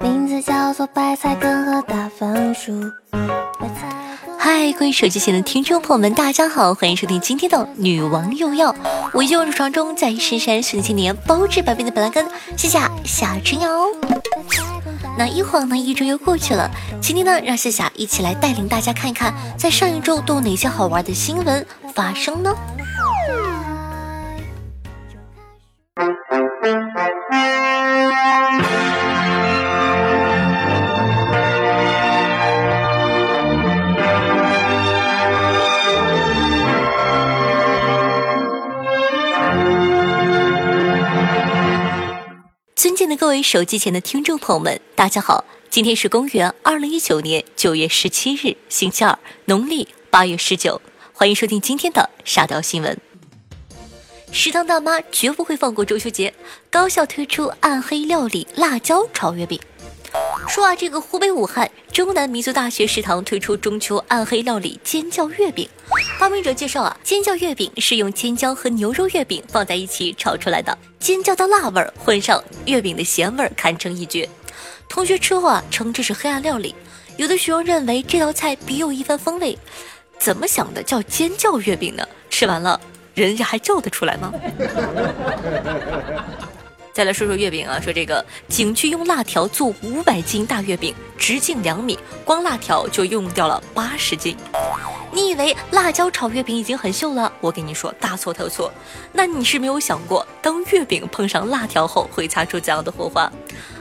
名字叫做白菜根和大番薯。嗨，各位手机前的听众朋友们，大家好，欢迎收听今天的女王又要。我依旧是床中在深山训练年包治百病的本来根，谢谢夏春瑶。那一晃呢，一周又过去了。今天呢，让夏夏一起来带领大家看一看，在上一周都有哪些好玩的新闻发生呢？各位手机前的听众朋友们，大家好！今天是公元二零一九年九月十七日，星期二，农历八月十九。欢迎收听今天的沙雕新闻。食堂大妈绝不会放过中秋节，高校推出暗黑料理辣椒炒月饼。说啊，这个湖北武汉中南民族大学食堂推出中秋暗黑料理尖叫月饼。发明者介绍啊，尖叫月饼是用尖椒和牛肉月饼放在一起炒出来的，尖椒的辣味儿混上月饼的咸味儿，堪称一绝。同学吃后啊，称这是黑暗料理。有的学生认为这道菜别有一番风味，怎么想的叫尖叫月饼呢？吃完了，人家还叫得出来吗？再来说说月饼啊，说这个景区用辣条做五百斤大月饼，直径两米，光辣条就用掉了八十斤。你以为辣椒炒月饼已经很秀了？我跟你说，大错特错。那你是没有想过，当月饼碰上辣条后，会擦出怎样的火花？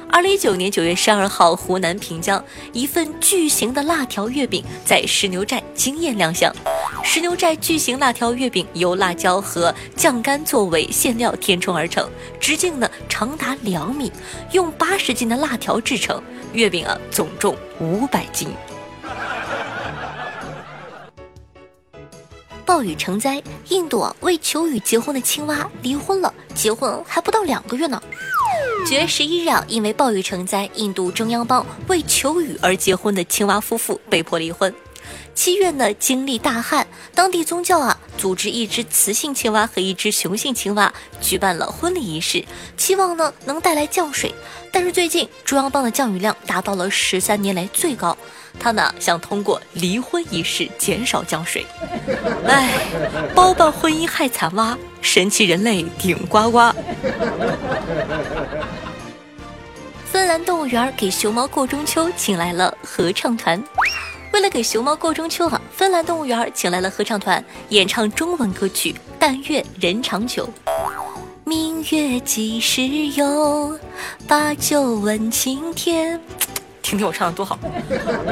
二零一九年九月十二号，湖南平江一份巨型的辣条月饼在石牛寨惊艳亮相。石牛寨巨型辣条月饼由辣椒和酱干作为馅料填充而成，直径呢长达两米，用八十斤的辣条制成。月饼啊，总重五百斤。暴雨成灾，印度啊为求雨结婚的青蛙离婚了，结婚还不到两个月呢。九月十一日啊，因为暴雨成灾，印度中央邦为求雨而结婚的青蛙夫妇被迫离婚。七月呢，经历大旱，当地宗教啊组织一只雌性青蛙和一只雄性青蛙举办了婚礼仪式，期望呢能带来降水。但是最近中央邦的降雨量达到了十三年来最高，他呢想通过离婚仪式减少降水。唉，包办婚姻害惨蛙，神奇人类顶呱呱。芬兰动物园给熊猫过中秋请来了合唱团。为了给熊猫过中秋啊，芬兰动物园请来了合唱团演唱中文歌曲《但愿人长久》。明月几时有？把酒问青天。听听我唱的多好！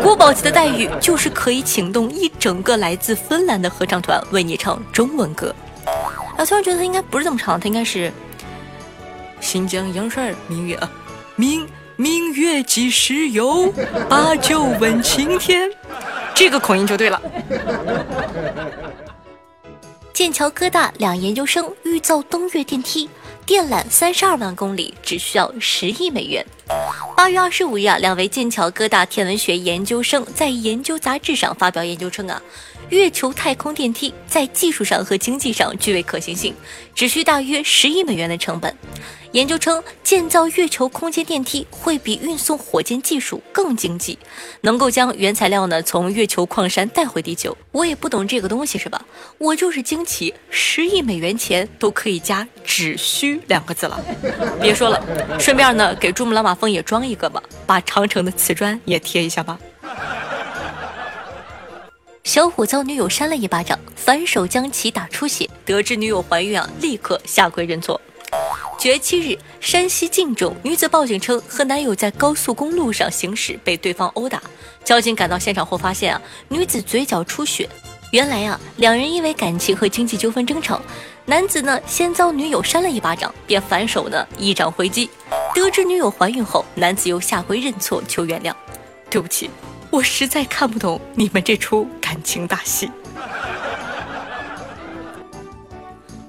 国宝级的待遇就是可以请动一整个来自芬兰的合唱团为你唱中文歌。啊，突然觉得他应该不是这么唱，他应该是新疆洋帅明月啊，明。月几时有？把酒问青天。这个口音就对了。剑桥科大两研究生欲造登月电梯，电缆三十二万公里，只需要十亿美元。八月二十五日啊，两位剑桥各大天文学研究生在研究杂志上发表研究称啊，月球太空电梯在技术上和经济上具备可行性，只需大约十亿美元的成本。研究称，建造月球空间电梯会比运送火箭技术更经济，能够将原材料呢从月球矿山带回地球。我也不懂这个东西是吧？我就是惊奇，十亿美元钱都可以加“只需”两个字了。别说了，顺便呢给珠穆朗玛风也装一个吧，把长城的瓷砖也贴一下吧。小伙遭女友扇了一巴掌，反手将其打出血，得知女友怀孕啊，立刻下跪认错。九月七日，山西晋中女子报警称，和男友在高速公路上行驶，被对方殴打。交警赶到现场后发现啊，女子嘴角出血。原来啊，两人因为感情和经济纠纷争吵，男子呢先遭女友扇了一巴掌，便反手呢一掌回击。得知女友怀孕后，男子又下跪认错求原谅。对不起，我实在看不懂你们这出感情大戏。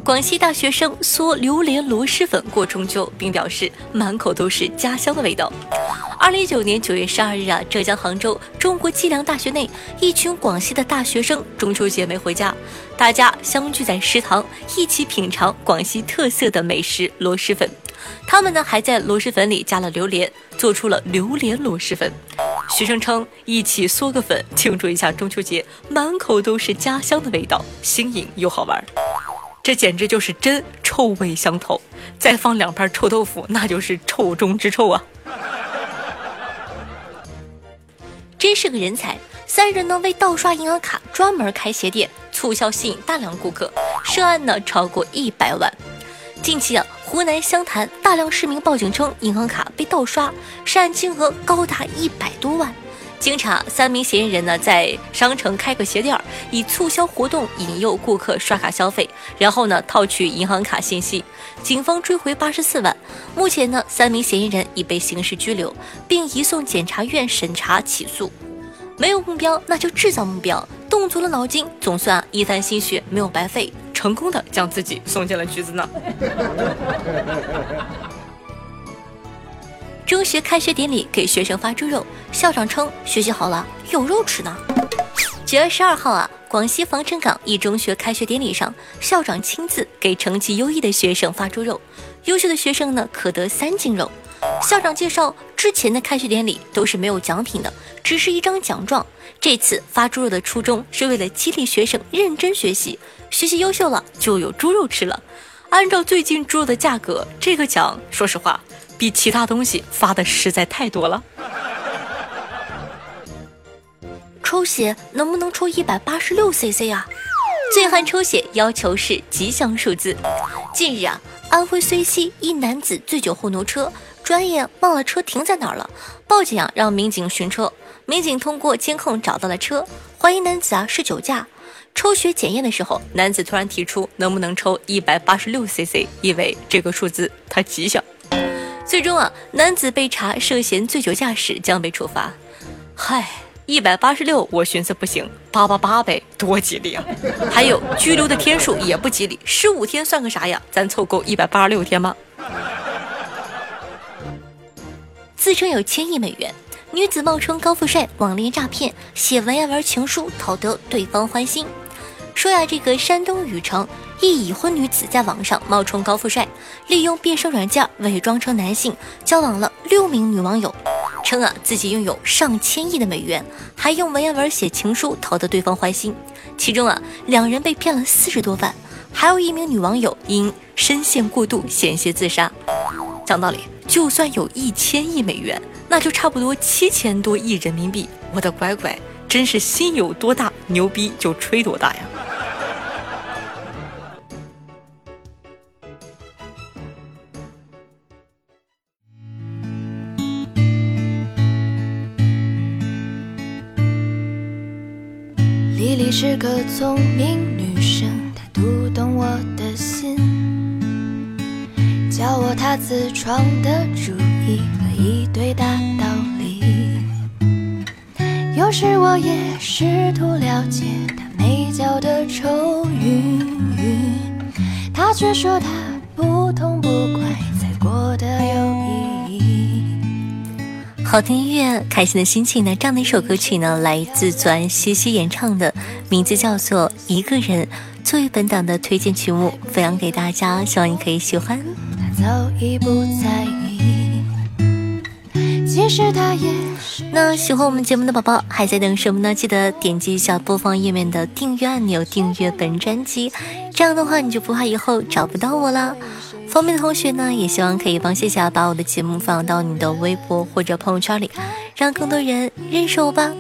广西大学生嗦榴莲螺蛳粉过中秋，并表示满口都是家乡的味道。二零一九年九月十二日啊，浙江杭州中国计量大学内，一群广西的大学生中秋节没回家，大家相聚在食堂，一起品尝广西特色的美食螺蛳粉。他们呢还在螺蛳粉里加了榴莲，做出了榴莲螺蛳粉。学生称一起嗦个粉庆祝一下中秋节，满口都是家乡的味道，新颖又好玩。这简直就是真臭味相投，再放两盘臭豆腐，那就是臭中之臭啊！真是个人才，三人呢为盗刷银行卡专门开鞋店，促销吸引大量顾客，涉案呢超过一百万。近期啊，湖南湘潭大量市民报警称银行卡被盗刷，涉案金额高达一百多万。经查，三名嫌疑人呢在商城开个鞋店，以促销活动引诱顾客刷卡消费，然后呢套取银行卡信息。警方追回八十四万。目前呢，三名嫌疑人已被刑事拘留，并移送检察院审查起诉。没有目标，那就制造目标，动足了脑筋，总算一番心血没有白费，成功的将自己送进了局子呢。中学开学典礼给学生发猪肉，校长称学习好了有肉吃呢。九月十二号啊，广西防城港一中学开学典礼上，校长亲自给成绩优异的学生发猪肉，优秀的学生呢可得三斤肉。校长介绍，之前的开学典礼都是没有奖品的，只是一张奖状。这次发猪肉的初衷是为了激励学生认真学习，学习优秀了就有猪肉吃了。按照最近猪肉的价格，这个奖说实话。比其他东西发的实在太多了。抽血能不能抽一百八十六 cc 啊？醉汉抽血要求是吉祥数字。近日啊，安徽遂溪一男子醉酒后挪车，转眼忘了车停在哪儿了，报警啊，让民警寻车。民警通过监控找到了车，怀疑男子啊是酒驾。抽血检验的时候，男子突然提出能不能抽一百八十六 cc，以为这个数字他吉祥。最终啊，男子被查涉嫌醉酒驾驶，将被处罚。嗨，一百八十六，我寻思不行，八八八呗，多吉利啊！还有拘留的天数也不吉利，十五天算个啥呀？咱凑够一百八十六天吗？自称有千亿美元，女子冒充高富帅网恋诈骗，写文言文情书讨得对方欢心。说呀，这个山东禹城。一已婚女子在网上冒充高富帅，利用变声软件伪装成男性，交往了六名女网友，称啊自己拥有上千亿的美元，还用文言文写情书讨得对方欢心。其中啊，两人被骗了四十多万，还有一名女网友因深陷过度险些自杀。讲道理，就算有一千亿美元，那就差不多七千多亿人民币。我的乖乖，真是心有多大，牛逼就吹多大呀！丽丽是个聪明女生，她读懂我的心，教我他自创的主意和一堆大道理。有时我也试图了解他眉角的愁云，她却说他不痛不快才过得有意义。好听音乐，开心的心情呢？这样的一首歌曲呢，来自左西西演唱的，名字叫做《一个人》，作为本档的推荐曲目，分享给大家，希望你可以喜欢。早已不在意那喜欢我们节目的宝宝还在等什么呢？记得点击一下播放页面的订阅按钮，订阅本专辑，这样的话你就不怕以后找不到我了。方便的同学呢，也希望可以帮谢谢把我的节目放到你的微博或者朋友圈里，让更多人认识我吧。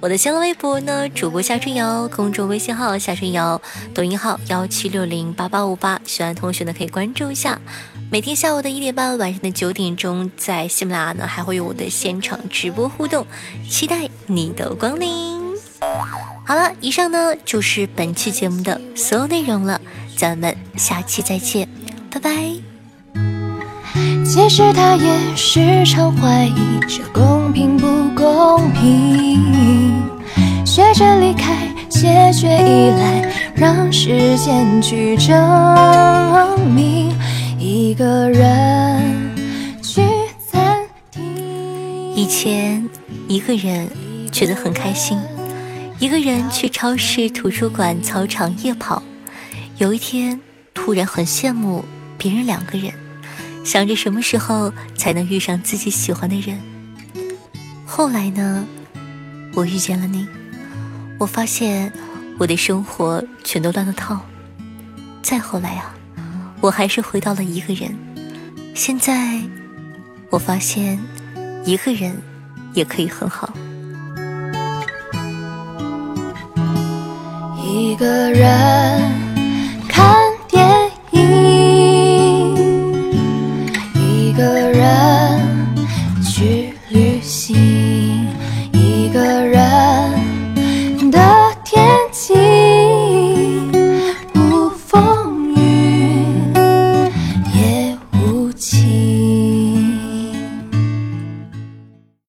我的新浪微博呢，主播夏春瑶，公众微信号夏春瑶，抖音号幺七六零八八五八，喜欢同学呢可以关注一下。每天下午的一点半，晚上的九点钟，在喜马拉雅呢还会有我的现场直播互动，期待你的光临。好了，以上呢就是本期节目的所有内容了，咱们下期再见。拜拜。其实他也时常怀疑这公平不公平，学着离开，谢绝依赖，让时间去证明一个人去餐厅。以前一个人觉得很开心，一个人去超市、图书馆、操场夜跑。有一天突然很羡慕。别人两个人，想着什么时候才能遇上自己喜欢的人。后来呢，我遇见了你，我发现我的生活全都乱了套。再后来啊，我还是回到了一个人。现在我发现，一个人也可以很好。一个人。